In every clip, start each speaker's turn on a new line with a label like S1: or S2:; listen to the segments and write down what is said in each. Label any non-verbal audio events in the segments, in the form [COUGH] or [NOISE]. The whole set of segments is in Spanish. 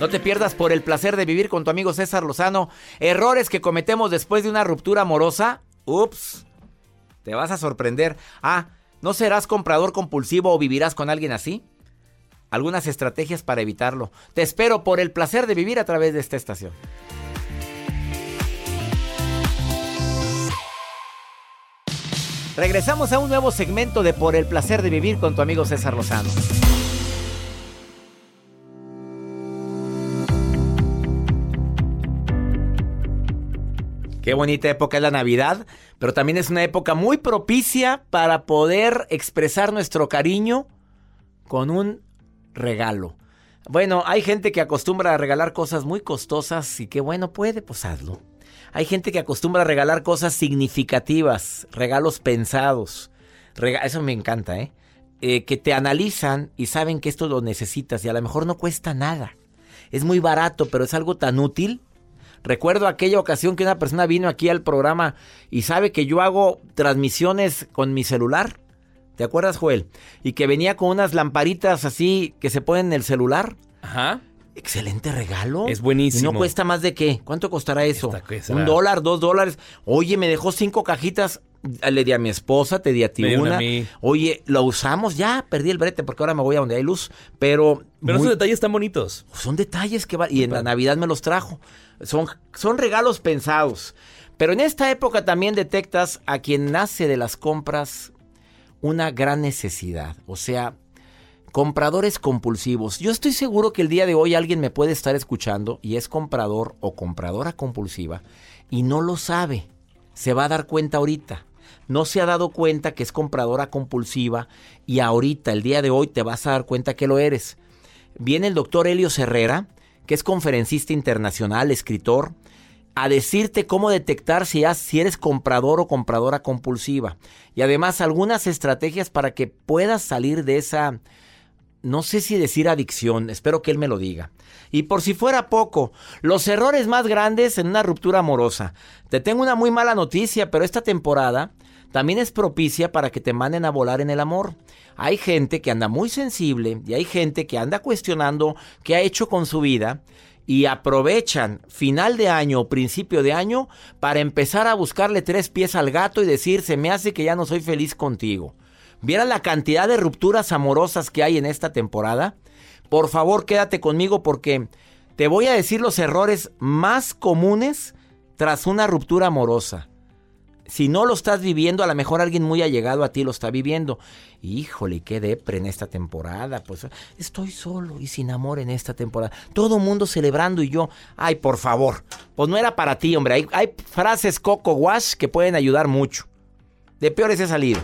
S1: No te pierdas por el placer de vivir con tu amigo César Lozano. Errores que cometemos después de una ruptura amorosa. Ups. Te vas a sorprender. Ah, ¿no serás comprador compulsivo o vivirás con alguien así? Algunas estrategias para evitarlo. Te espero por el placer de vivir a través de esta estación. Regresamos a un nuevo segmento de Por el placer de vivir con tu amigo César Lozano. Qué bonita época es la Navidad, pero también es una época muy propicia para poder expresar nuestro cariño con un regalo. Bueno, hay gente que acostumbra a regalar cosas muy costosas y que bueno, puede, pues hazlo. Hay gente que acostumbra a regalar cosas significativas, regalos pensados. Eso me encanta, ¿eh? ¿eh? Que te analizan y saben que esto lo necesitas y a lo mejor no cuesta nada. Es muy barato, pero es algo tan útil Recuerdo aquella ocasión que una persona vino aquí al programa y sabe que yo hago transmisiones con mi celular. ¿Te acuerdas, Joel? Y que venía con unas lamparitas así que se ponen en el celular.
S2: Ajá.
S1: Excelente regalo.
S2: Es buenísimo.
S1: ¿Y no cuesta más de qué? ¿Cuánto costará eso? Un dólar, dos dólares. Oye, me dejó cinco cajitas. Le di a mi esposa, te di a ti una. Oye, lo usamos ya. Perdí el brete porque ahora me voy a donde hay luz. Pero.
S2: Pero esos detalles están bonitos.
S1: Son detalles que va. Y en la Navidad me los trajo. Son, son regalos pensados. Pero en esta época también detectas a quien nace de las compras una gran necesidad. O sea, compradores compulsivos. Yo estoy seguro que el día de hoy alguien me puede estar escuchando y es comprador o compradora compulsiva y no lo sabe. Se va a dar cuenta ahorita. No se ha dado cuenta que es compradora compulsiva y ahorita, el día de hoy, te vas a dar cuenta que lo eres. Viene el doctor Helio Herrera que es conferencista internacional, escritor, a decirte cómo detectar si, eres comprador o compradora compulsiva. Y además algunas estrategias para que puedas salir de esa, no sé si decir adicción, espero que él me lo diga. Y por si fuera poco, los errores más grandes en una ruptura amorosa. Te tengo una muy mala noticia, pero esta temporada también es propicia para que te manden a volar en el amor. Hay gente que anda muy sensible y hay gente que anda cuestionando qué ha hecho con su vida y aprovechan final de año o principio de año para empezar a buscarle tres pies al gato y decir se me hace que ya no soy feliz contigo. ¿Vieran la cantidad de rupturas amorosas que hay en esta temporada? Por favor, quédate conmigo porque te voy a decir los errores más comunes tras una ruptura amorosa. Si no lo estás viviendo, a lo mejor alguien muy allegado a ti lo está viviendo. Híjole, qué depre en esta temporada. Pues estoy solo y sin amor en esta temporada. Todo mundo celebrando y yo, ay, por favor. Pues no era para ti, hombre. Hay, hay frases coco wash que pueden ayudar mucho. De peores he salido.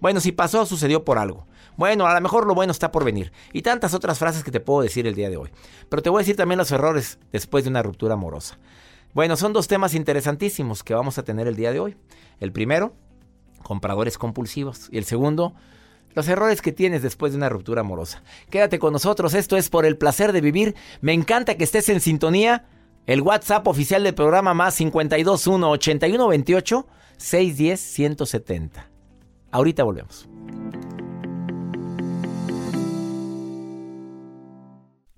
S1: Bueno, si pasó, sucedió por algo. Bueno, a lo mejor lo bueno está por venir. Y tantas otras frases que te puedo decir el día de hoy. Pero te voy a decir también los errores después de una ruptura amorosa. Bueno, son dos temas interesantísimos que vamos a tener el día de hoy. El primero, compradores compulsivos. Y el segundo, los errores que tienes después de una ruptura amorosa. Quédate con nosotros, esto es por el placer de vivir. Me encanta que estés en sintonía. El WhatsApp oficial del programa más 521 8128 610 170. Ahorita volvemos.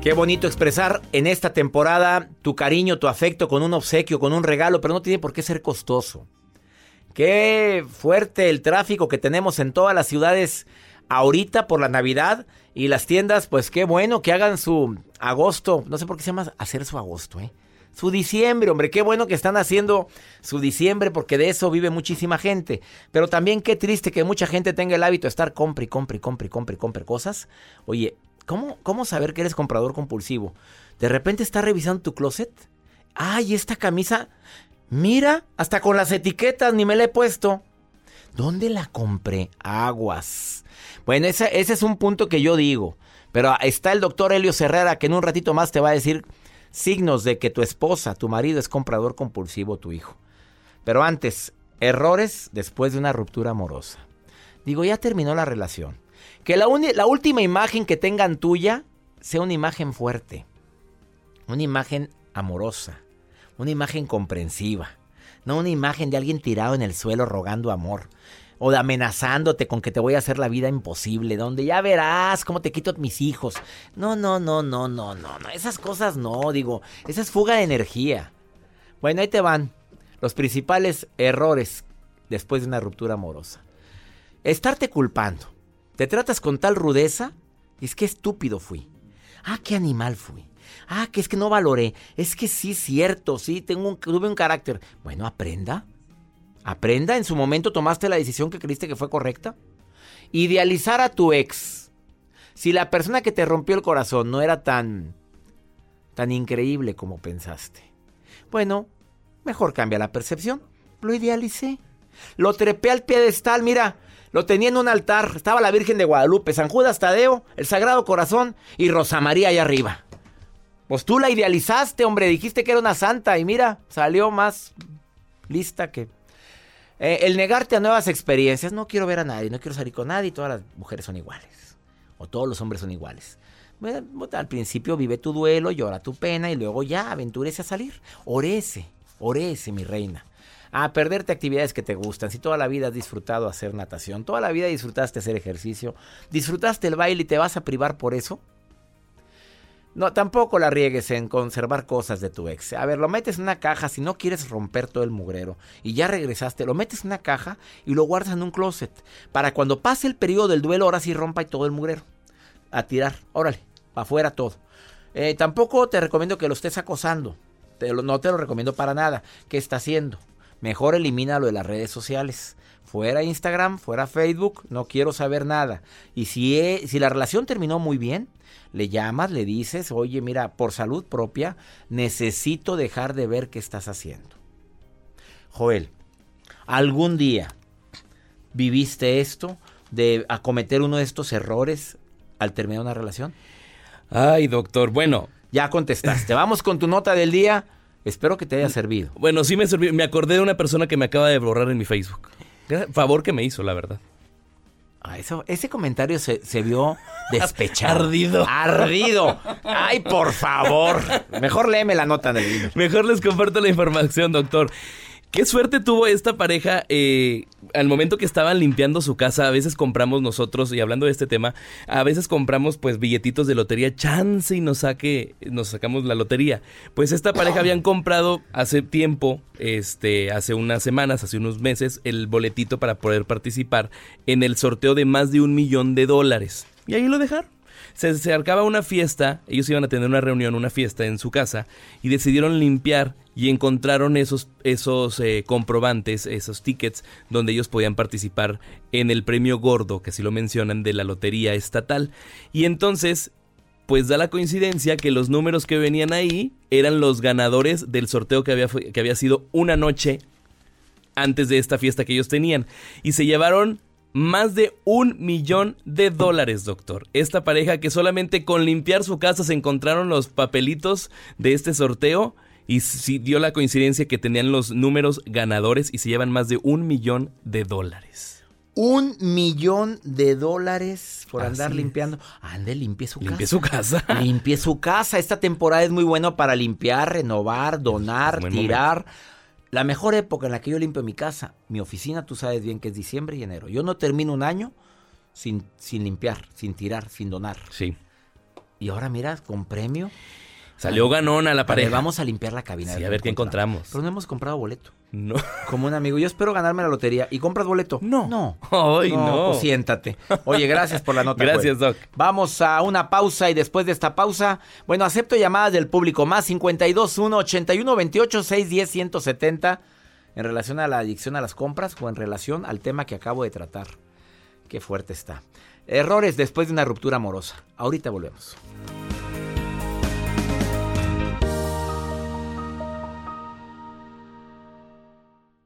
S1: Qué bonito expresar en esta temporada tu cariño, tu afecto con un obsequio, con un regalo, pero no tiene por qué ser costoso. Qué fuerte el tráfico que tenemos en todas las ciudades ahorita por la Navidad y las tiendas, pues qué bueno que hagan su agosto, no sé por qué se llama hacer su agosto, ¿eh? Su diciembre, hombre, qué bueno que están haciendo su diciembre porque de eso vive muchísima gente. Pero también qué triste que mucha gente tenga el hábito de estar compre y compre y compre y compre compre cosas. Oye, ¿Cómo, ¿Cómo saber que eres comprador compulsivo? De repente estás revisando tu closet. ¡Ay, esta camisa! Mira, hasta con las etiquetas ni me la he puesto. ¿Dónde la compré? Aguas. Bueno, ese, ese es un punto que yo digo. Pero está el doctor Helio Herrera que en un ratito más te va a decir signos de que tu esposa, tu marido es comprador compulsivo, tu hijo. Pero antes, errores después de una ruptura amorosa. Digo, ya terminó la relación. Que la, última imagen que tengan tuya sea una imagen fuerte, una imagen amorosa, una imagen comprensiva, no una imagen de alguien tirado en el suelo rogando amor o de amenazándote con que te voy a hacer la vida imposible, donde ya verás cómo te quito mis hijos. No, no, no, no, no, no, no, esas cosas no, digo, esa es fuga de energía. Bueno, ahí te van los principales errores después de una ruptura amorosa. Estarte culpando. Te tratas con tal rudeza, es que estúpido fui. Ah, qué animal fui. Ah, que es que no valoré. Es que sí, cierto, sí, tengo un, tuve un carácter. Bueno, aprenda. Aprenda, en su momento tomaste la decisión que creíste que fue correcta. Idealizar a tu ex. Si la persona que te rompió el corazón no era tan tan increíble como pensaste. Bueno, mejor cambia la percepción. Lo idealicé. Lo trepé al piedestal, mira, lo tenía en un altar. Estaba la Virgen de Guadalupe, San Judas Tadeo, el Sagrado Corazón y Rosa María allá arriba. Pues tú la idealizaste, hombre. Dijiste que era una santa y mira, salió más lista que... Eh, el negarte a nuevas experiencias. No quiero ver a nadie, no quiero salir con nadie. Todas las mujeres son iguales. O todos los hombres son iguales. al principio vive tu duelo, llora tu pena y luego ya aventúrese a salir. Orece, orece, mi reina a perderte actividades que te gustan. Si toda la vida has disfrutado hacer natación, toda la vida disfrutaste hacer ejercicio, disfrutaste el baile y te vas a privar por eso. No, tampoco la riegues en conservar cosas de tu ex. A ver, lo metes en una caja si no quieres romper todo el mugrero y ya regresaste, lo metes en una caja y lo guardas en un closet. Para cuando pase el periodo del duelo, ahora sí rompa y todo el mugrero. A tirar, órale, para afuera todo. Eh, tampoco te recomiendo que lo estés acosando. no te lo recomiendo para nada. ¿Qué está haciendo? Mejor elimínalo de las redes sociales. Fuera Instagram, fuera Facebook, no quiero saber nada. Y si, si la relación terminó muy bien, le llamas, le dices, oye, mira, por salud propia, necesito dejar de ver qué estás haciendo. Joel, ¿algún día viviste esto de acometer uno de estos errores al terminar una relación?
S2: Ay, doctor, bueno.
S1: Ya contestaste. Vamos con tu nota del día. Espero que te haya servido.
S2: Bueno, sí me sirvió. Me acordé de una persona que me acaba de borrar en mi Facebook. Favor que me hizo, la verdad.
S1: Ah, eso, ese comentario se, vio [LAUGHS] despechado.
S2: Ardido.
S1: Ardido. Ay, por favor. Mejor léeme la nota del libro.
S2: Mejor les comparto la información, doctor. Qué suerte tuvo esta pareja eh, al momento que estaban limpiando su casa. A veces compramos nosotros, y hablando de este tema, a veces compramos pues billetitos de lotería, chance y nos saque, nos sacamos la lotería. Pues esta pareja habían comprado hace tiempo, este, hace unas semanas, hace unos meses, el boletito para poder participar en el sorteo de más de un millón de dólares. Y ahí lo dejaron se acercaba una fiesta, ellos iban a tener una reunión, una fiesta en su casa, y decidieron limpiar y encontraron esos, esos eh, comprobantes, esos tickets, donde ellos podían participar en el premio gordo, que así lo mencionan, de la lotería estatal. Y entonces pues da la coincidencia que los números que venían ahí eran los ganadores del sorteo que había, que había sido una noche antes de esta fiesta que ellos tenían. Y se llevaron más de un millón de dólares, doctor. Esta pareja que solamente con limpiar su casa se encontraron los papelitos de este sorteo y sí dio la coincidencia que tenían los números ganadores y se llevan más de un millón de dólares.
S1: Un millón de dólares por andar limpiando. Ande, limpie su
S2: limpie su casa. [LAUGHS]
S1: Limpie su casa. Esta temporada es muy buena para limpiar, renovar, donar, tirar. La mejor época en la que yo limpio mi casa, mi oficina, tú sabes bien que es diciembre y enero. Yo no termino un año sin, sin limpiar, sin tirar, sin donar.
S2: Sí.
S1: Y ahora mira, con premio.
S2: Salió ganón a la pared.
S1: vamos a limpiar la cabina.
S2: Sí, a ver qué encontramos.
S1: Pero no hemos comprado boleto.
S2: No. [LAUGHS]
S1: Como un amigo. Yo espero ganarme la lotería. ¿Y compras boleto?
S2: No.
S1: No.
S2: Ay, no.
S1: Pues siéntate. Oye, gracias por la nota.
S2: gracias, Doc.
S1: Vamos a una pausa y después de esta pausa, bueno, acepto llamadas del público. Más 52 1 81 28 610 170 en relación a la adicción a las compras o en relación al tema que acabo de tratar. Qué fuerte está. Errores después de una ruptura amorosa. Ahorita volvemos.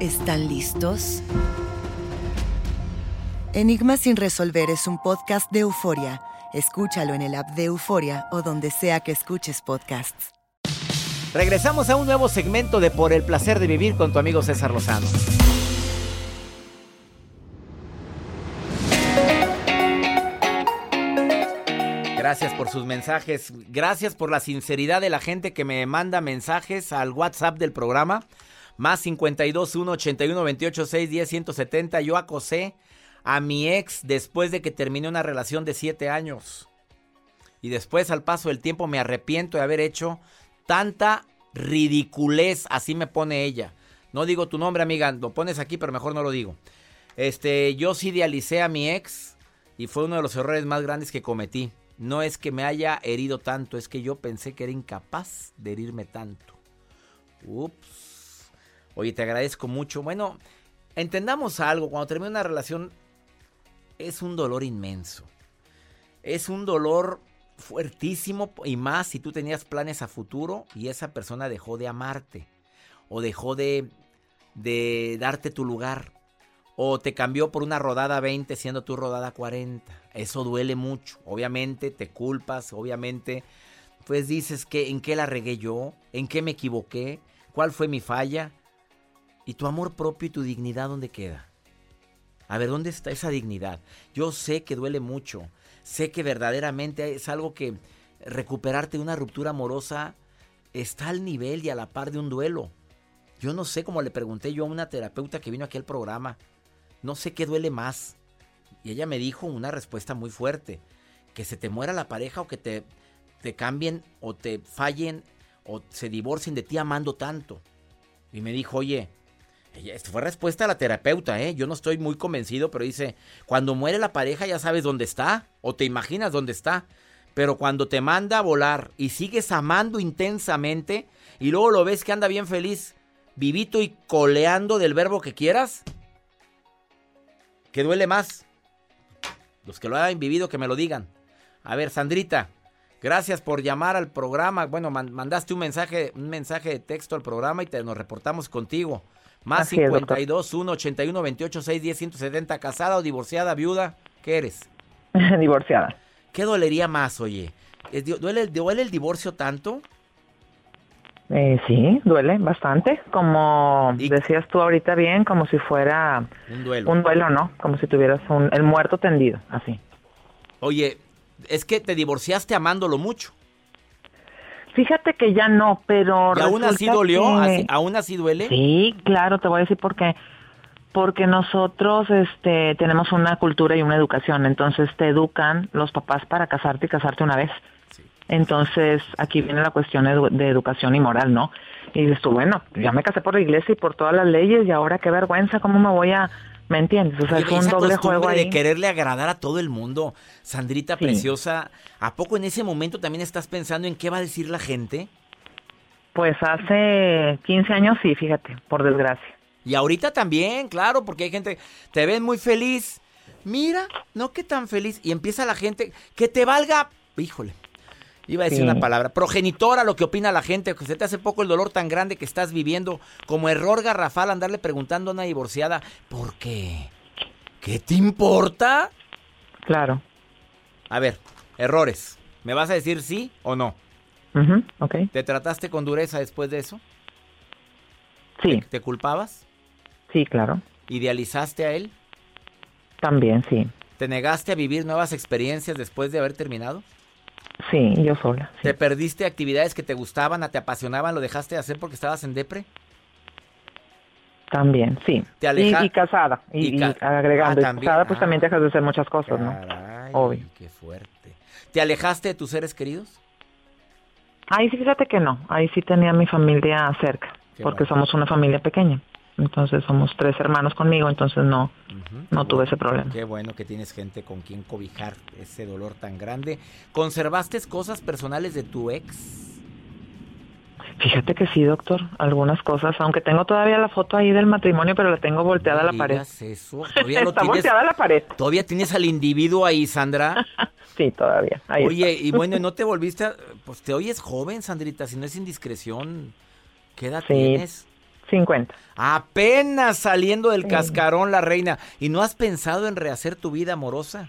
S3: ¿Están listos? Enigma sin resolver es un podcast de euforia. Escúchalo en el app de Euforia o donde sea que escuches podcasts.
S1: Regresamos a un nuevo segmento de Por el placer de vivir con tu amigo César Lozano. Gracias por sus mensajes. Gracias por la sinceridad de la gente que me manda mensajes al WhatsApp del programa. Más 52 1 81 28 6 10 170. Yo acosé a mi ex después de que terminé una relación de 7 años. Y después, al paso del tiempo, me arrepiento de haber hecho tanta ridiculez. Así me pone ella. No digo tu nombre, amiga. Lo pones aquí, pero mejor no lo digo. Este, yo sí idealicé a mi ex y fue uno de los errores más grandes que cometí. No es que me haya herido tanto, es que yo pensé que era incapaz de herirme tanto. Ups. Oye, te agradezco mucho. Bueno, entendamos algo. Cuando termina una relación es un dolor inmenso. Es un dolor fuertísimo y más si tú tenías planes a futuro y esa persona dejó de amarte o dejó de, darte tu lugar o te cambió por una rodada 20 siendo tu rodada 40. Eso duele mucho. Obviamente te culpas, obviamente pues dices que en qué la regué yo, en qué me equivoqué, cuál fue mi falla. ¿Y tu amor propio y tu dignidad dónde queda? A ver, ¿dónde está esa dignidad? Yo sé que duele mucho. Sé que verdaderamente es algo que, recuperarte de una ruptura amorosa está al nivel y a la par de un duelo. Yo no sé, como le pregunté yo a una terapeuta que vino aquí al programa, no sé qué duele más. Y ella me dijo una respuesta muy fuerte, que se te muera la pareja o que te, te cambien o te fallen o se divorcien de ti amando tanto. Y me dijo, oye, esta fue respuesta a la terapeuta, ¿eh? Yo no estoy muy convencido, pero dice, cuando muere la pareja ya sabes dónde está o te imaginas dónde está. Pero cuando te manda a volar y sigues amando intensamente y luego lo ves que anda bien feliz, vivito y coleando del verbo que quieras, ¿qué duele más? Los que lo hayan vivido que me lo digan. A ver, Sandrita, gracias por llamar al programa. Bueno, mandaste un mensaje, un mensaje de texto al programa y te nos reportamos contigo. Más 52 1 81 28 6 10 170. ¿Casada o divorciada, viuda? ¿Qué eres? [LAUGHS]
S4: divorciada.
S1: ¿Qué dolería más, oye? ¿Duele, ¿Duele el divorcio tanto?
S4: Eh, sí, duele bastante. Como decías tú ahorita bien, como si fuera un duelo. Un duelo, ¿no? Como si tuvieras un, el muerto tendido, así.
S1: Oye, es que te divorciaste amándolo mucho.
S4: Fíjate que ya no, pero...
S1: ¿Y aún así dolió? ¿Aún así duele?
S4: Sí, claro, te voy a decir por qué. Porque nosotros este, tenemos una cultura y una educación, entonces te educan los papás para casarte y casarte una vez. Entonces, aquí viene la cuestión de educación y moral, ¿no? Y dices tú, bueno, ya me casé por la iglesia y por todas las leyes y ahora qué vergüenza, ¿cómo me voy a ¿Me entiendes? O sea, es un doble juego ahí.
S1: de quererle agradar a todo el mundo. Sandrita preciosa, ¿a poco en ese momento también estás pensando en qué va a decir la gente?
S4: Pues hace 15 años sí, fíjate, por desgracia.
S1: Y ahorita también, claro, porque hay gente, te ven muy feliz. Mira, no que tan feliz. Y empieza la gente, que te valga, híjole, Iba a decir una palabra. Progenitora, lo que opina la gente, que se te hace poco el dolor tan grande que estás viviendo. Como error garrafal andarle preguntando a una divorciada, ¿por qué? ¿Qué te importa?
S4: Claro.
S1: A ver, errores. ¿Me vas a decir sí o no?
S4: ok.
S1: ¿Te trataste con dureza después de eso?
S4: Sí.
S1: ¿Te, culpabas?
S4: Sí, claro.
S1: ¿Idealizaste a él?
S4: También, sí.
S1: ¿Te negaste a vivir nuevas experiencias después de haber terminado?
S4: Sí, yo sola.
S1: ¿Te perdiste actividades que te gustaban, te apasionaban, lo dejaste de hacer porque estabas en depre?
S4: También, sí.
S1: ¿Te aleja...
S4: y, casada, y, agregando, ah, casada pues también dejas de hacer muchas cosas, ¿no?
S1: Obvio. qué fuerte. ¿Te alejaste de tus seres queridos?
S4: Ahí sí, fíjate que no. Ahí sí tenía mi familia cerca, porque somos una familia pequeña. Entonces somos tres hermanos conmigo, entonces no, no tuve ese problema.
S1: Qué bueno que tienes gente con quien cobijar ese dolor tan grande. ¿Conservaste cosas personales de tu ex?
S4: Fíjate que sí, doctor, algunas cosas, aunque tengo todavía la foto ahí del matrimonio, pero la tengo volteada a la pared.
S1: eso?
S4: ¿Todavía [LAUGHS] Está volteada a la pared.
S1: ¿Todavía tienes al individuo ahí, Sandra? [LAUGHS]
S4: sí, todavía.
S1: Oye, y bueno, ¿no [LAUGHS] te volviste? Pues te oyes joven, Sandrita, si no es indiscreción. ¿Qué edad tienes?
S4: 50.
S1: Apenas saliendo del cascarón la reina. ¿Y no has pensado en rehacer tu vida amorosa?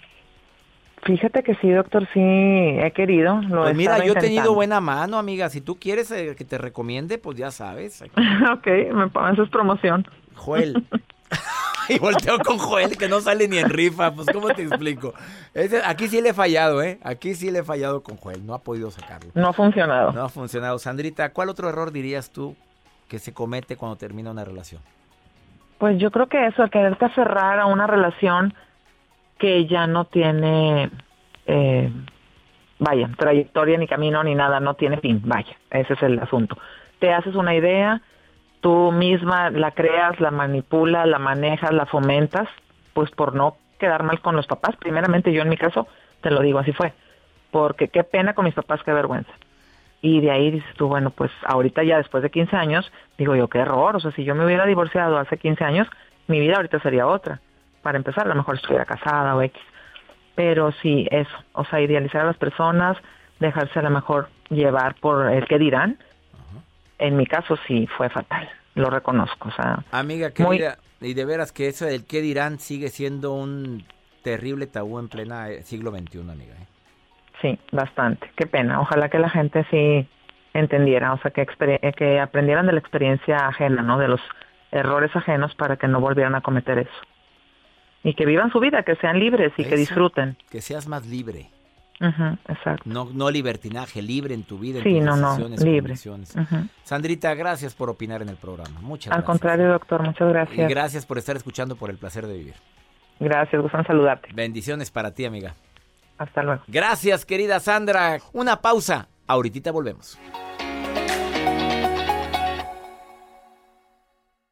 S4: Fíjate que sí, doctor, sí he querido. Lo
S1: pues mira, yo he tenido buena mano, amiga. Si tú quieres eh, que te recomiende, pues ya sabes. [LAUGHS]
S4: ok, me es promoción.
S1: Joel. [LAUGHS] [LAUGHS] y volteo con Joel, que no sale ni en rifa. Pues, ¿cómo te explico? aquí sí le he fallado, ¿eh? Aquí sí le he fallado con Joel. No ha podido sacarlo.
S4: No ha funcionado.
S1: No ha funcionado. Sandrita, ¿cuál otro error dirías tú que se comete cuando termina una relación?
S4: Pues yo creo que eso, el quererte aferrar a una relación que ya no tiene, eh, vaya, trayectoria ni camino ni nada, no tiene fin, vaya, ese es el asunto. Te haces una idea, tú misma la creas, la manipulas, la manejas, la fomentas, pues por no quedar mal con los papás. Primeramente yo en mi caso, te lo digo, así fue, porque qué pena con mis papás, qué vergüenza. Y de ahí dices tú, bueno, pues ahorita ya después de 15 años, digo yo, qué error, o sea, si yo me hubiera divorciado hace 15 años, mi vida ahorita sería otra. Para empezar, a lo mejor estuviera casada o X. Pero sí, eso, o sea, idealizar a las personas, dejarse a lo mejor llevar por el que dirán. En mi caso sí fue fatal, lo reconozco, o sea.
S1: Amiga querida, y de veras que eso del qué dirán sigue siendo un terrible tabú en plena eh, siglo XXI, amiga. ¿eh?
S4: Sí, bastante. Qué pena. Ojalá que la gente sí entendiera, o sea, que, eh, que aprendieran de la experiencia ajena, ¿no? De los errores ajenos para que no volvieran a cometer eso. Y que vivan su vida, que sean libres y que disfruten.
S1: Que seas más libre.
S4: Exacto.
S1: No, no libertinaje, libre en tu vida, en
S4: Sí,
S1: tus
S4: no, no, libre.
S1: Sandrita, gracias por opinar en el programa. Muchas
S4: Al
S1: gracias.
S4: contrario, doctor, muchas
S1: Y
S4: gracias.
S1: gracias por estar escuchando por el placer de vivir.
S4: Gracias, gustan saludarte.
S1: Bendiciones para ti, amiga.
S4: Hasta luego.
S1: Gracias, querida Sandra. Una pausa. Ahorita volvemos.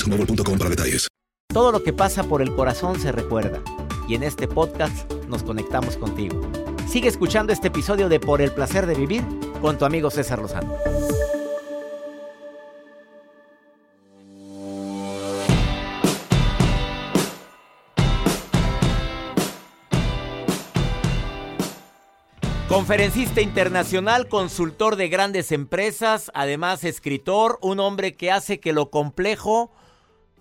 S5: boostmobile.com para detalles.
S1: Todo lo que pasa por el corazón se recuerda. Y en este podcast nos conectamos contigo. Sigue escuchando este episodio de Por el placer de vivir con tu amigo César Lozano. Conferencista internacional, consultor de grandes empresas, además escritor, un hombre que hace que lo complejo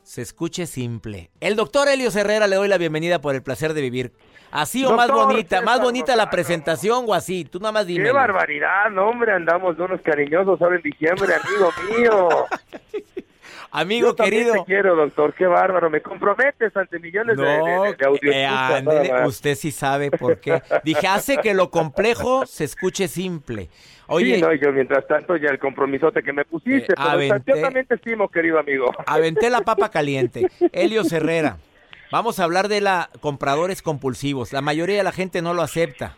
S1: se escuche simple. El doctor Helios Herrera le doy la bienvenida por el placer de vivir. Así o más bonita, más bonita la presentación o así. Tú nada más dime.
S6: Qué barbaridad, no, hombre, andamos de unos cariñosos ahora en diciembre, amigo mío. [LAUGHS]
S1: Amigo
S6: Yo
S1: querido.
S6: te quiero, doctor, qué bárbaro. Me comprometes ante millones de,
S1: No,
S6: de, de audios.
S1: eh, usted sí sabe por qué. Dije, hace que lo complejo se escuche simple. Oye,
S6: Sí, no, yo mientras tanto ya el compromisote que me pusiste,
S1: Eh,
S6: pero
S1: aventé.
S6: yo también te estimo, querido amigo.
S1: aventé la papa [LAUGHS] caliente. Helios Herrera. Vamos a hablar de la compradores compulsivos. La mayoría de la gente no lo acepta.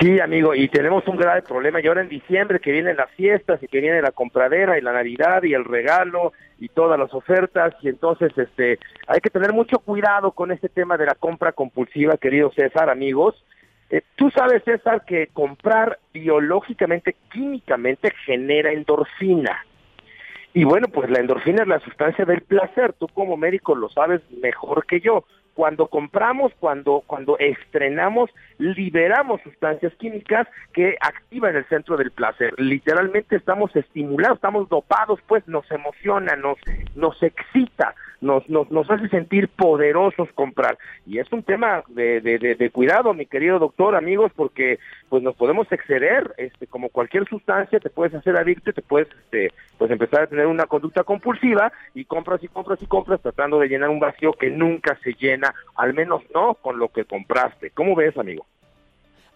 S6: Sí, amigo, y tenemos un grave problema. Y ahora en diciembre que vienen las fiestas y que viene la compradera y la Navidad y el regalo y todas las ofertas y entonces este hay que tener mucho cuidado con este tema de la compra compulsiva, querido César, amigos. Eh, Tú sabes, César, que comprar biológicamente, químicamente genera endorfina. Y bueno, pues la endorfina es la sustancia del placer. Tú como médico lo sabes mejor que yo. Cuando compramos, cuando, cuando estrenamos, liberamos sustancias químicas que activan el centro del placer. Literalmente estamos estimulados, estamos dopados, pues nos emociona, nos, nos excita, nos, nos, hace sentir poderosos comprar. Y es un tema de, de, de, cuidado, mi querido doctor, amigos, porque pues nos podemos exceder, este, como cualquier sustancia, te puedes hacer adicto te puedes este, pues empezar a tener una conducta compulsiva y compras y compras y compras tratando de llenar un vacío que nunca se llena, al menos no con lo que compraste. ¿Cómo ves, amigo?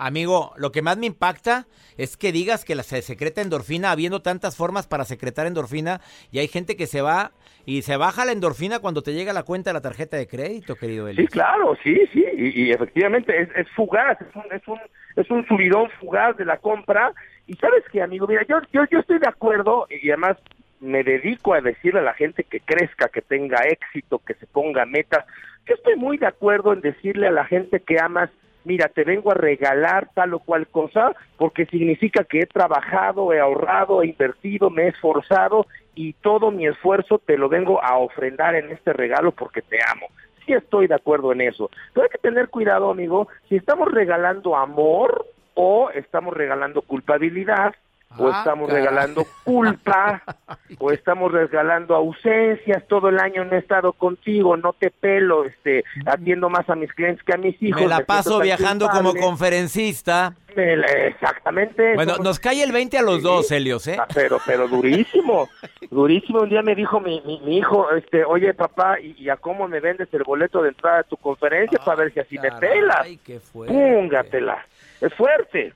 S1: Amigo, lo que más me impacta es que digas que la se secreta endorfina, habiendo tantas formas para secretar endorfina, y hay gente que se va y se baja la endorfina cuando te llega la cuenta de la tarjeta de crédito, querido
S6: Sí,
S1: Helios.
S6: claro, sí, sí, y, y efectivamente es, es fugaz, es un, es, un, es un subidón fugaz de la compra. Y sabes qué, amigo, mira, yo, yo, yo estoy de acuerdo y además me dedico a decirle a la gente que crezca, que tenga éxito, que se ponga metas. Yo estoy muy de acuerdo en decirle a la gente que amas, mira, te vengo a regalar tal o cual cosa, porque significa que he trabajado, he ahorrado, he invertido, me he esforzado y todo mi esfuerzo te lo vengo a ofrendar en este regalo porque te amo. Sí estoy de acuerdo en eso. Pero hay que tener cuidado, amigo, si estamos regalando amor o estamos regalando culpabilidad o
S1: Ah,
S6: estamos regalando culpa, [LAUGHS] o estamos regalando ausencias, todo el año no he estado contigo, no te pelo, este, atiendo más a mis clientes que a mis hijos.
S1: Me la paso viajando como conferencista.
S6: Exactamente.
S1: Bueno,
S6: Somos-
S1: nos cae el 20 a los
S6: Sí.
S1: dos, Helios, ¿eh?
S6: Ah, Pero, pero durísimo, [LAUGHS] durísimo. Un día me dijo mi, mi, mi hijo, este, oye papá, ¿y, y a cómo me vendes el boleto de entrada a tu conferencia para ver si así me pelas?
S1: Ay, qué fuerte.
S6: Póngatela. Es fuerte.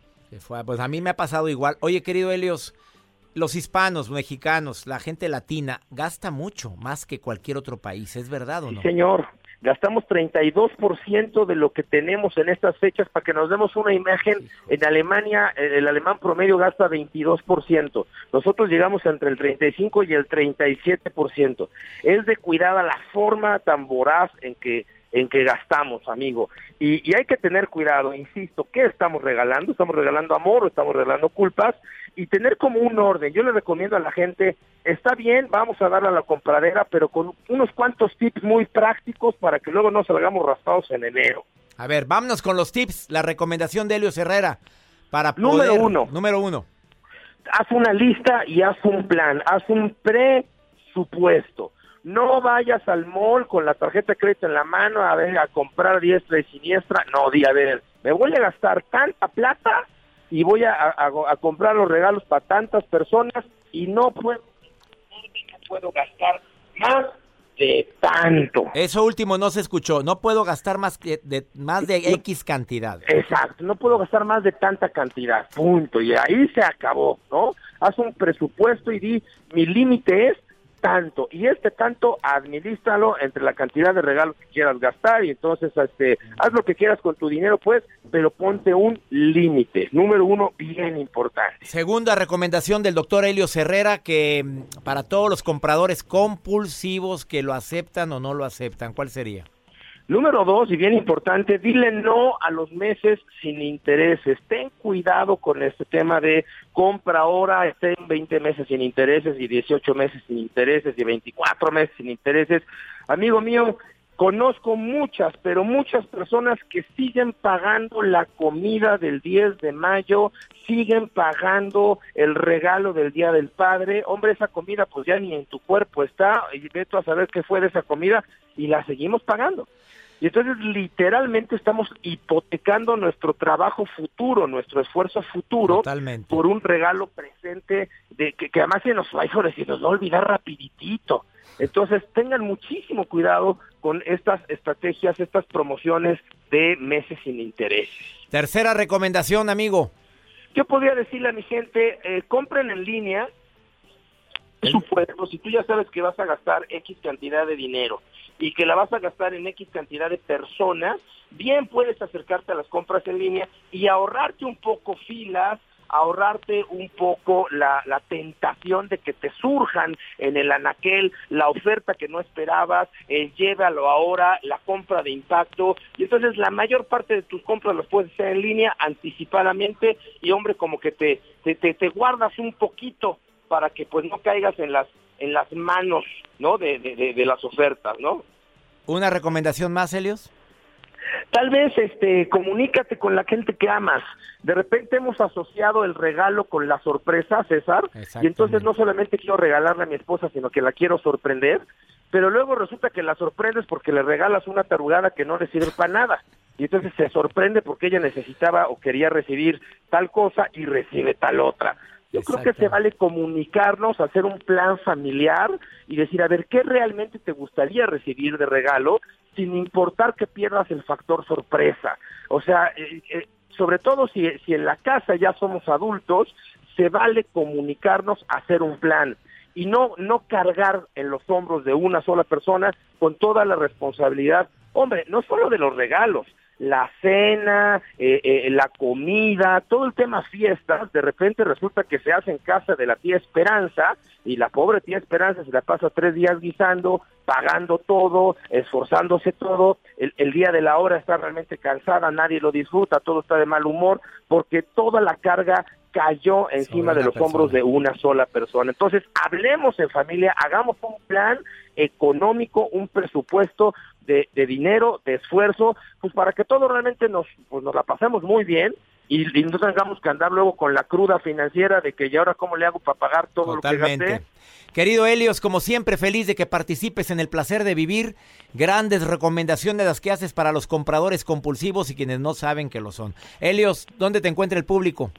S1: Pues a mí me ha pasado igual. Oye, querido Helios, los hispanos, mexicanos, la gente latina, gasta mucho, más que cualquier otro país, ¿es verdad o
S6: Sí,
S1: no?
S6: señor. Gastamos 32% de lo que tenemos en estas fechas para que nos demos una imagen. En Alemania, eh, el alemán promedio gasta 22%. Nosotros llegamos entre el 35 y el 37%. Es de cuidada la forma tan voraz en que en que gastamos, amigo. Y, y, hay que tener cuidado, insisto, ¿qué estamos regalando? ¿Estamos regalando amor o estamos regalando culpas? Y tener como un orden. Yo le recomiendo a la gente, está bien, vamos a darle a la compradera, pero con unos cuantos tips muy prácticos para que luego no salgamos raspados en enero.
S1: A ver, vámonos con los tips. La recomendación de Helio Herrera para poder...
S6: Número uno.
S1: Número uno.
S6: Haz una lista y haz un plan, haz un presupuesto no vayas al mall con la tarjeta de crédito en la mano a ver a comprar diestra y siniestra. No, di a ver, me voy a gastar tanta plata y voy a, a, comprar los regalos para tantas personas y no puedo, no puedo gastar más de tanto.
S1: Eso último no se escuchó. No puedo gastar más de, más de X cantidad.
S6: Exacto, no puedo gastar más de tanta cantidad. Punto. Y ahí se acabó, ¿no? Haz un presupuesto y di, mi límite es tanto y este tanto administralo entre la cantidad de regalos que quieras gastar y entonces este haz lo que quieras con tu dinero pues pero ponte un límite. Número uno bien importante.
S1: Segunda recomendación del doctor Helio Herrera que mm, para todos los compradores compulsivos que lo aceptan o no lo aceptan cuál sería
S6: Número dos, y bien importante, dile no a los meses sin intereses. Ten cuidado con este tema de compra ahora, estén 20 meses sin intereses y 18 meses sin intereses y 24 meses sin intereses. Amigo mío, conozco muchas, pero muchas personas que siguen pagando la comida del 10 de mayo, siguen pagando el regalo del Día del Padre. Hombre, esa comida pues ya ni en tu cuerpo está, y vete a saber qué fue de esa comida y la seguimos pagando. Y entonces literalmente estamos hipotecando nuestro trabajo futuro, nuestro esfuerzo futuro por un regalo presente de que, además se nos va, a se nos va a olvidar rapiditito. Entonces tengan muchísimo cuidado con estas estrategias, estas promociones de meses sin interés.
S1: Tercera recomendación, amigo.
S6: Yo podría decirle a mi gente, eh, compren en línea, su puesto, si tú ya sabes que vas a gastar X cantidad de dinero y que la vas a gastar en X cantidad de personas, bien puedes acercarte a las compras en línea y ahorrarte un poco filas, ahorrarte un poco la, la, tentación de que te surjan en el anaquel la oferta que no esperabas, llévalo ahora, la compra de impacto, y entonces la mayor parte de tus compras las puedes hacer en línea anticipadamente y hombre como que te, te, te guardas un poquito para que pues no caigas en las en las manos no de, de, las ofertas no
S1: una recomendación más Helios
S6: Tal vez este comunícate con la gente que amas. De repente hemos asociado el regalo con la sorpresa, César, y entonces no solamente quiero regalarle a mi esposa, sino que la quiero sorprender, pero luego resulta que la sorprendes porque le regalas una tarugada que no le sirve para nada. Y entonces se sorprende porque ella necesitaba o quería recibir tal cosa y recibe tal otra. Yo creo que se vale comunicarnos, hacer un plan familiar y decir, a ver, ¿qué realmente te gustaría recibir de regalo sin importar que pierdas el factor sorpresa? O sea, eh, eh, sobre todo si, si en la casa ya somos adultos, se vale comunicarnos, hacer un plan y no, no cargar en los hombros de una sola persona con toda la responsabilidad, hombre, no solo de los regalos, la cena, eh, eh, la comida, todo el tema fiestas, de repente resulta que se hace en casa de la tía Esperanza y la pobre tía Esperanza se la pasa tres días guisando, pagando todo, esforzándose todo, el, el día de la hora está realmente cansada, nadie lo disfruta, todo está de mal humor, porque toda la carga cayó encima de los hombros de una sola persona. Entonces, hablemos en familia, hagamos un plan económico, un presupuesto de, dinero, de esfuerzo, pues para que todo realmente nos, pues nos la pasemos muy bien y, no tengamos que andar luego con la cruda financiera de que ya ahora cómo le hago para pagar todo lo que gasté.
S1: Querido Helios, como siempre, feliz de que participes en el placer de vivir. Grandes recomendaciones las que haces para los compradores compulsivos y quienes no saben que lo son. Helios, ¿dónde te encuentra el público?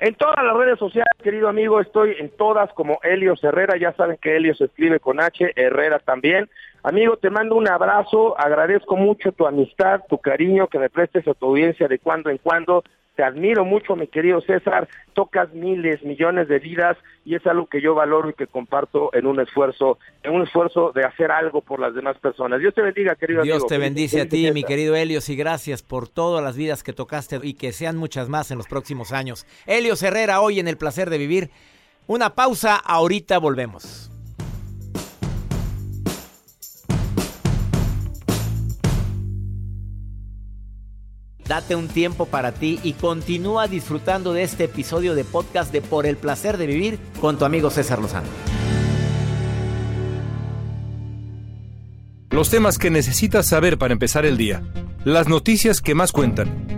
S6: En todas las redes sociales, querido amigo, estoy en todas como Helios Herrera. Ya saben que Helios escribe con H, Herrera también. Amigo, te mando un abrazo. Agradezco mucho tu amistad, tu cariño que me prestes a tu audiencia de cuando en cuando. Te admiro mucho, mi querido César, tocas miles, millones de vidas y es algo que yo valoro y que comparto en un esfuerzo, en un esfuerzo de hacer algo por las demás personas. Dios te bendiga, querido
S1: Dios
S6: amigo.
S1: te bendice a ti, mi querido Helios, y gracias por todas las vidas que tocaste y que sean muchas más en los próximos años. Helios Herrera, hoy en El Placer de Vivir. Una pausa, ahorita volvemos. Date un tiempo para ti y continúa disfrutando de este episodio de podcast de Por el Placer de Vivir con tu amigo César Lozano.
S7: Los temas que necesitas saber para empezar el día. Las noticias que más cuentan.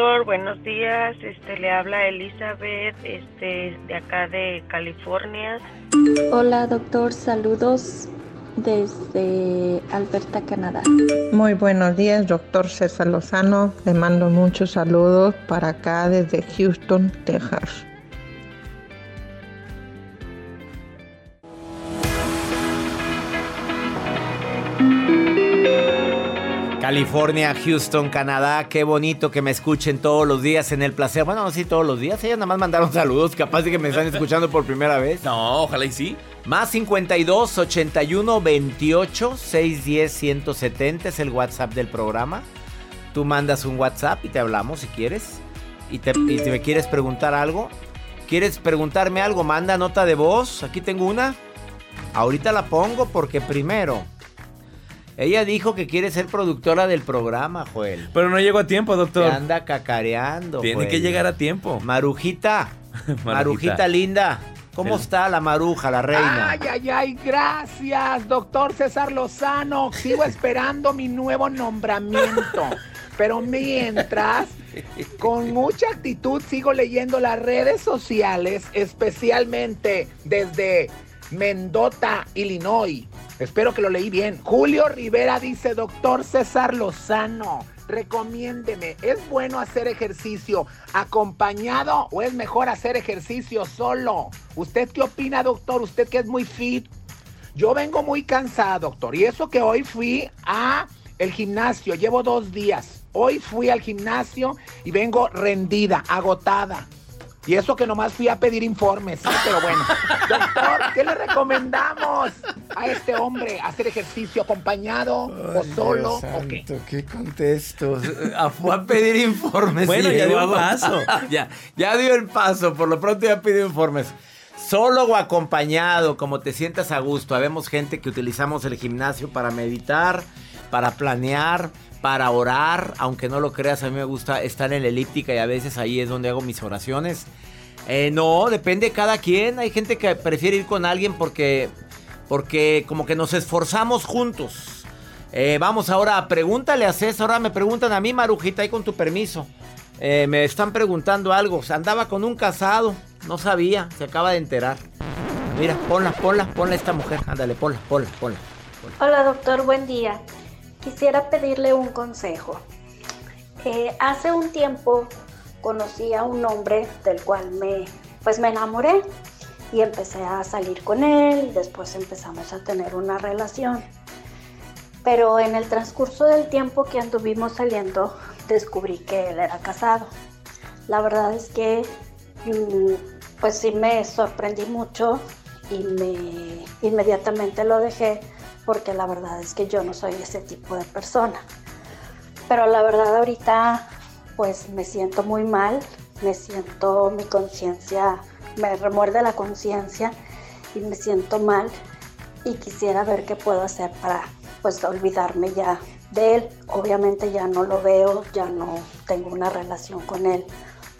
S8: Doctor, buenos días. Este le habla Elizabeth, este de acá de California.
S9: Hola doctor, saludos desde Alberta, Canadá.
S10: Muy buenos días, doctor César Lozano. Le mando muchos saludos para acá desde Houston, Texas.
S1: California, Houston, Canadá, qué bonito que me escuchen todos los días en el placer. Bueno, no sí todos los días, ellos nada más mandaron [LAUGHS] saludos, capaz de que me están escuchando por primera vez.
S2: No, ojalá y sí.
S1: Más 52 81 28 610 170 es el WhatsApp del programa. Tú mandas un WhatsApp y te hablamos si quieres. Y, te, y si me quieres preguntar algo. ¿Quieres preguntarme algo? Manda nota de voz. Aquí tengo una. Ahorita la pongo porque primero. Ella dijo que quiere ser productora del programa, Joel.
S2: Pero no llego a tiempo,
S1: Te
S2: doctor.
S1: anda cacareando.
S2: Tiene
S1: Joel.
S2: que llegar a tiempo. [LAUGHS]
S1: Marujita. Marujita linda. ¿Cómo
S2: El-
S1: está la maruja, la reina?
S11: Ay, ay, ay, gracias, doctor César Lozano. Sigo esperando mi nuevo nombramiento. Pero mientras, con mucha actitud sigo leyendo las redes sociales, especialmente desde Mendota, Illinois. Espero que lo leí bien. Julio Rivera dice, doctor César Lozano, recomiéndeme, ¿es bueno hacer ejercicio acompañado o es mejor hacer ejercicio solo? ¿Usted qué opina, doctor? Usted que es muy fit. Yo vengo muy cansado, doctor. Y eso que hoy fui a el gimnasio, llevo dos días. Hoy fui al gimnasio y vengo rendida, agotada. Y eso que nomás fui a pedir informes, ¿sí? pero bueno. [LAUGHS] Doctor, ¿qué le recomendamos a este hombre? ¿Hacer ejercicio acompañado o solo o qué?
S1: ¿Qué contesto? Ah, Fue a pedir informes.
S2: Bueno,
S1: y
S2: ya dio
S1: a-
S2: paso. [LAUGHS]
S1: ya, ya dio el paso. Por lo pronto ya pidió informes. Solo o acompañado, como te sientas a gusto. Habemos gente que utilizamos el gimnasio para meditar, para planear, para orar. Aunque no lo creas, a mí me gusta estar en la elíptica y a veces ahí es donde hago mis oraciones. Eh, no, depende de cada quien. Hay gente que prefiere ir con alguien porque, porque como que nos esforzamos juntos. Eh, vamos ahora pregúntale a César. Ahora me preguntan a mí, Marujita, ahí con tu permiso. Eh, me están preguntando algo. Andaba con un casado. No sabía. Se acaba de enterar. Mira, ponla, ponla, ponla a esta mujer. Ándale, ponla, ponla, ponla.
S9: Hola doctor, buen día. Quisiera pedirle un consejo. Eh, hace un tiempo conocí a un hombre del cual me, pues me enamoré y empecé a salir con él después empezamos a tener una relación. Pero en el transcurso del tiempo que anduvimos saliendo descubrí que él era casado. La verdad es que mm, pues sí me sorprendí mucho y me inmediatamente lo dejé porque la verdad es que yo no soy ese tipo de persona. Pero la verdad ahorita pues me siento muy mal, me siento mi conciencia, me remuerde la conciencia y me siento mal y quisiera ver qué puedo hacer para pues olvidarme ya de él. Obviamente ya no lo veo, ya no tengo una relación con él,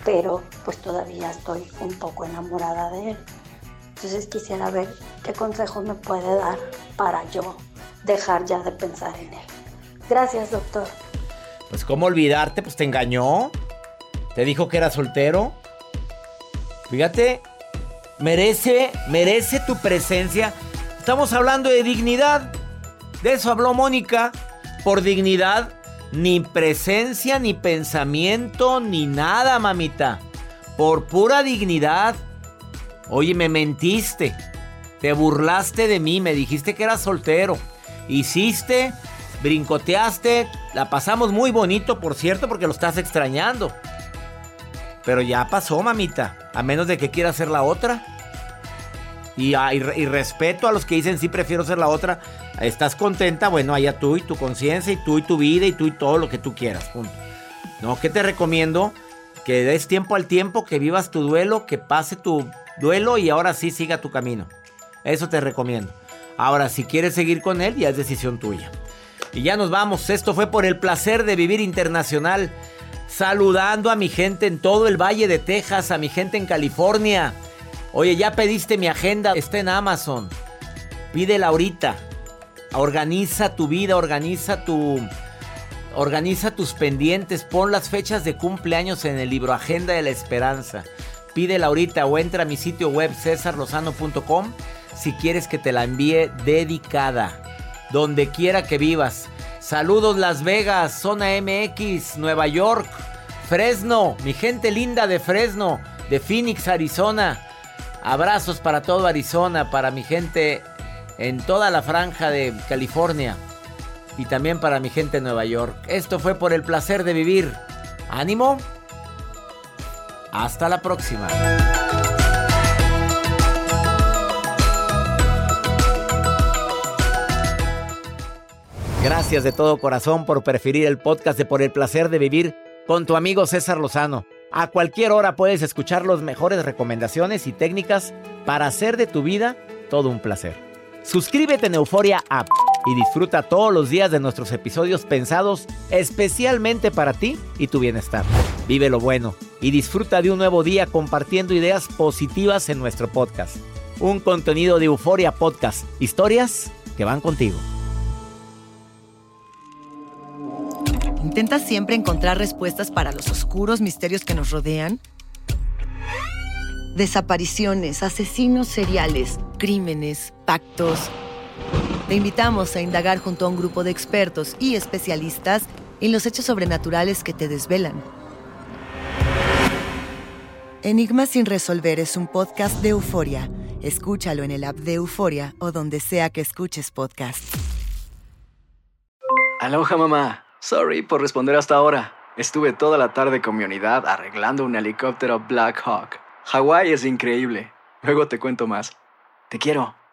S9: pero pues todavía estoy un poco enamorada de él. Entonces quisiera ver qué consejo me puede dar para yo dejar ya de pensar en él. Gracias, doctor.
S1: Pues cómo olvidarte, pues te engañó. Te dijo que era soltero. Fíjate, merece, merece tu presencia. Estamos hablando de dignidad. De eso habló Mónica. Por dignidad, ni presencia, ni pensamiento, ni nada, mamita. Por pura dignidad. Oye, me mentiste. Te burlaste de mí, me dijiste que eras soltero. Hiciste, brincoteaste. La pasamos muy bonito, por cierto, porque lo estás extrañando. Pero ya pasó, mamita. A menos de que quiera ser la otra. Y, ah, respeto a los que dicen sí prefiero ser la otra. ¿Estás contenta? Bueno, allá tú y tu conciencia y tú y tu vida y tú y todo lo que tú quieras. Punto. No, que te recomiendo que des tiempo al tiempo, que vivas tu duelo, que pase tu duelo y ahora sí siga tu camino. Eso te recomiendo. Ahora, si quieres seguir con él, ya es decisión tuya. Y ya nos vamos. Esto fue por el placer de vivir internacional. Saludando a mi gente en todo el Valle de Texas, a mi gente en California. Oye, ya pediste mi agenda, está en Amazon. Pídela ahorita. Organiza tu vida, organiza tu organiza tus pendientes, pon las fechas de cumpleaños en el libro Agenda de la Esperanza. Pídela ahorita o entra a mi sitio web cesarlozano.com si quieres que te la envíe dedicada, donde quiera que vivas. Saludos Las Vegas, Zona MX, Nueva York, Fresno, mi gente linda de Fresno, de Phoenix, Arizona. Abrazos para todo Arizona, para mi gente en toda la franja de California y también para mi gente en Nueva York. Esto fue por el placer de vivir. Ánimo. Hasta la próxima. Gracias de todo corazón por preferir el podcast de Por el placer de vivir con tu amigo César Lozano. A cualquier hora puedes escuchar las mejores recomendaciones y técnicas para hacer de tu vida todo un placer. Suscríbete en Euforia App y disfruta todos los días de nuestros episodios pensados especialmente para ti y tu bienestar. Vive lo bueno y disfruta de un nuevo día compartiendo ideas positivas en nuestro podcast. Un contenido de Euforia Podcast, historias que van contigo.
S3: ¿Intentas siempre encontrar respuestas para los oscuros misterios que nos rodean? Desapariciones, asesinos seriales, crímenes, pactos. Te invitamos a indagar junto a un grupo de expertos y especialistas en los hechos sobrenaturales que te desvelan. Enigma sin resolver es un podcast de euforia. Escúchalo en el app de Euforia o donde sea que escuches podcast.
S12: Aloha mamá. Sorry por responder hasta ahora. Estuve toda la tarde con mi unidad arreglando un helicóptero Black Hawk. Hawái es increíble. Luego te cuento más. Te quiero.